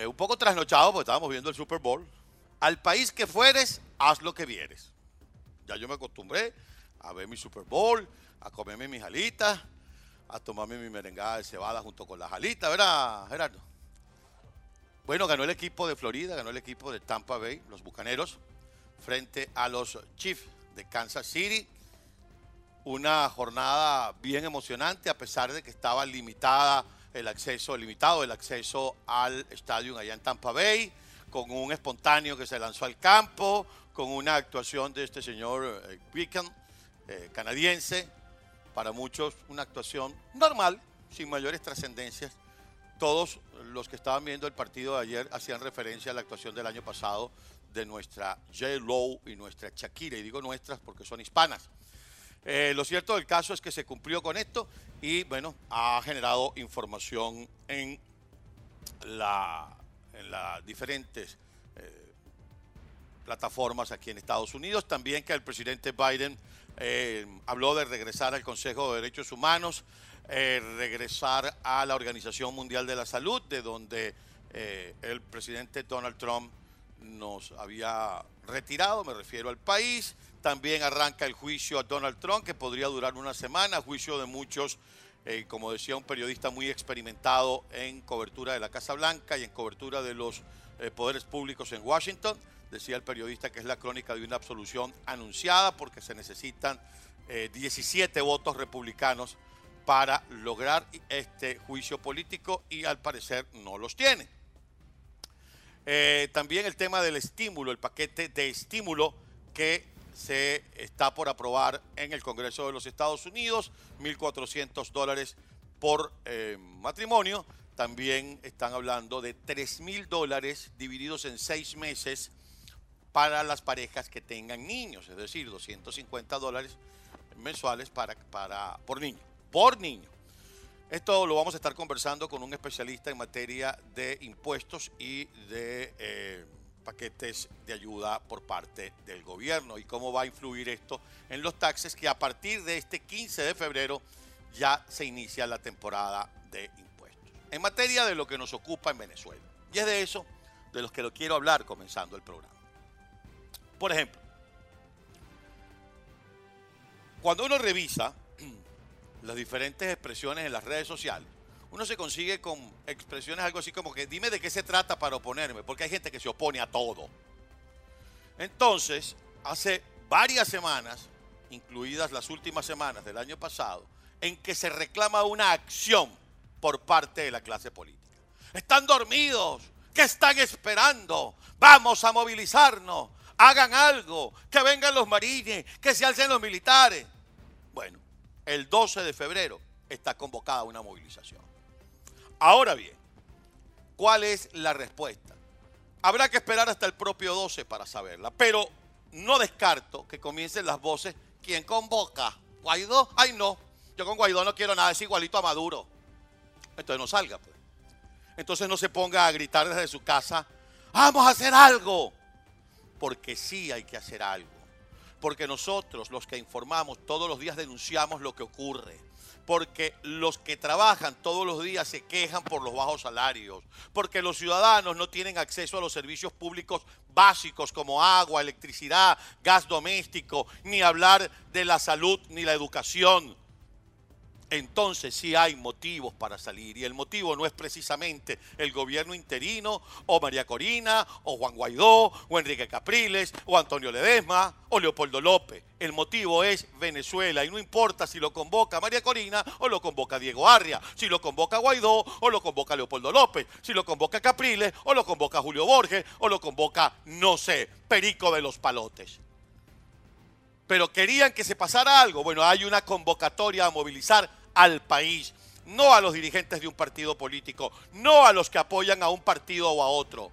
eh, un poco trasnochado porque estábamos viendo el Super Bowl. Al país que fueres, haz lo que vieres. Ya yo me acostumbré a ver mi Super Bowl, a comerme mis alitas, a tomarme mi merengada de cebada junto con las alitas, ¿verdad, Gerardo? Bueno, ganó el equipo de Florida, ganó el equipo de Tampa Bay, los Bucaneros, frente a los Chiefs de Kansas City. Una jornada bien emocionante, a pesar de que estaba limitada el acceso, limitado el acceso al estadio allá en Tampa Bay, con un espontáneo que se lanzó al campo, con una actuación de este señor eh, eh, canadiense, para muchos una actuación normal, sin mayores trascendencias. Todos los que estaban viendo el partido de ayer hacían referencia a la actuación del año pasado de nuestra J. Low y nuestra Shakira, y digo nuestras porque son hispanas. Eh, lo cierto del caso es que se cumplió con esto y bueno, ha generado información en, la, en las diferentes eh, plataformas aquí en Estados Unidos. También que el presidente Biden eh, habló de regresar al Consejo de Derechos Humanos, regresar a la Organización Mundial de la Salud, de donde el presidente Donald Trump nos había retirado, me refiero al país. También arranca el juicio a Donald Trump, que podría durar una semana, juicio de muchos, eh, como decía un periodista muy experimentado en cobertura de la Casa Blanca y en cobertura de los eh, poderes públicos en Washington. Decía el periodista que es la crónica de una absolución anunciada porque se necesitan 17 eh, votos republicanos para lograr este juicio político y al parecer no los tiene. también el tema del estímulo, el paquete de estímulo que se está por aprobar en el Congreso de los Estados Unidos, 1.400 dólares por eh, matrimonio. También están hablando de 3.000 dólares divididos en seis meses para las parejas que tengan niños, es decir, 250 dólares mensuales para, para, por niño, por niño. Esto lo vamos a estar conversando con un especialista en materia de impuestos y de... Eh, paquetes de ayuda por parte del gobierno y cómo va a influir esto en los taxes que a partir de este 15 de febrero ya se inicia la temporada de impuestos. En materia de lo que nos ocupa en Venezuela. Y es de eso de los que lo quiero hablar comenzando el programa. Por ejemplo, cuando uno revisa las diferentes expresiones en las redes sociales, uno se consigue con expresiones algo así como que dime de qué se trata para oponerme, porque hay gente que se opone a todo. Entonces, hace varias semanas, incluidas las últimas semanas del año pasado, en que se reclama una acción por parte de la clase política. Están dormidos, ¿qué están esperando? Vamos a movilizarnos, hagan algo, que vengan los marines, que se alcen los militares. Bueno, el 12 de febrero está convocada una movilización. Ahora bien, ¿cuál es la respuesta? Habrá que esperar hasta el propio 12 para saberla, pero no descarto que comiencen las voces. ¿Quién convoca? ¿Guaidó? Ay, no. Yo con Guaidó no quiero nada, es igualito a Maduro. Entonces no salga, pues. Entonces no se ponga a gritar desde su casa, vamos a hacer algo. Porque sí hay que hacer algo. Porque nosotros, los que informamos, todos los días denunciamos lo que ocurre porque los que trabajan todos los días se quejan por los bajos salarios, porque los ciudadanos no tienen acceso a los servicios públicos básicos como agua, electricidad, gas doméstico, ni hablar de la salud ni la educación entonces sí hay motivos para salir. Y el motivo no es precisamente el gobierno interino, o María Corina, o Juan Guaidó, o Enrique Capriles, o Antonio Ledesma, o Leopoldo López. El motivo es Venezuela. Y no importa si lo convoca María Corina o lo convoca Diego Arria, si lo convoca Guaidó o lo convoca Leopoldo López, si lo convoca Capriles o lo convoca Julio Borges o lo convoca, no sé, Perico de los Palotes pero querían que se pasara algo. Bueno, hay una convocatoria a movilizar al país, no a los dirigentes de un partido político, no a los que apoyan a un partido o a otro.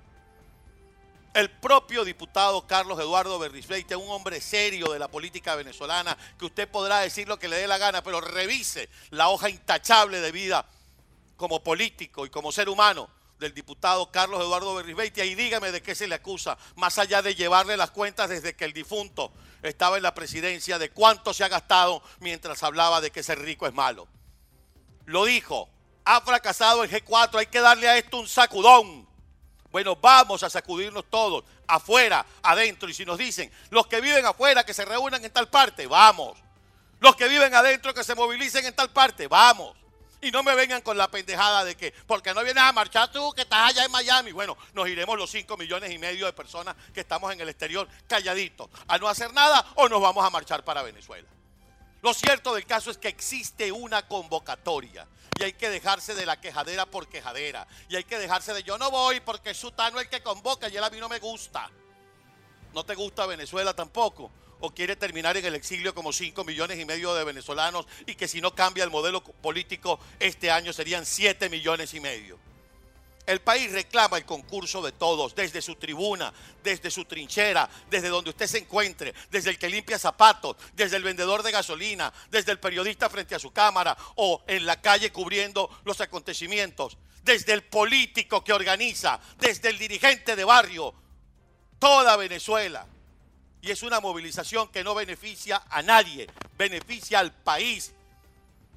El propio diputado Carlos Eduardo Berrisleite, un hombre serio de la política venezolana, que usted podrá decir lo que le dé la gana, pero revise la hoja intachable de vida como político y como ser humano del diputado Carlos Eduardo Berrisbeite y dígame de qué se le acusa, más allá de llevarle las cuentas desde que el difunto estaba en la presidencia, de cuánto se ha gastado mientras hablaba de que ser rico es malo. Lo dijo, ha fracasado el G4, hay que darle a esto un sacudón, Bueno, vamos a sacudirnos todos, afuera, adentro. Y si nos dicen, los que viven afuera, que se reúnan en tal parte, vamos. Los que viven adentro, que se movilicen en tal parte, vamos. Y no me vengan con la pendejada de que, porque no vienes a marchar tú, que estás allá en Miami. Bueno, nos iremos los 5 millones y medio de personas que estamos en el exterior calladitos a no hacer nada o nos vamos a marchar para Venezuela. Lo cierto del caso es que existe una convocatoria y hay que dejarse de la quejadera por quejadera y hay que dejarse de yo no voy porque es Sutano el que convoca y él a mí no me gusta. ¿No te gusta Venezuela tampoco? ¿O quiere terminar en el exilio como 5 millones y medio de venezolanos y que si no cambia el modelo político este año serían 7 millones y medio? El país reclama el concurso de todos, desde su tribuna, desde su trinchera, desde donde usted se encuentre, desde el que limpia zapatos, desde el vendedor de gasolina, desde el periodista frente a su cámara o en la calle cubriendo los acontecimientos, desde el político que organiza, desde el dirigente de barrio, toda Venezuela. Y es una movilización que no beneficia a nadie, beneficia al país,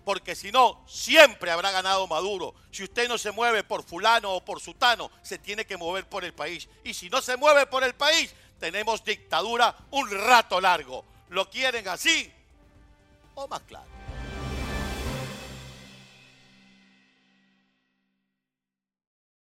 porque si no, siempre habrá ganado Maduro. Si usted no se mueve por fulano o por sutano, se tiene que mover por el país. Y si no se mueve por el país, tenemos dictadura un rato largo. ¿Lo quieren así o más claro?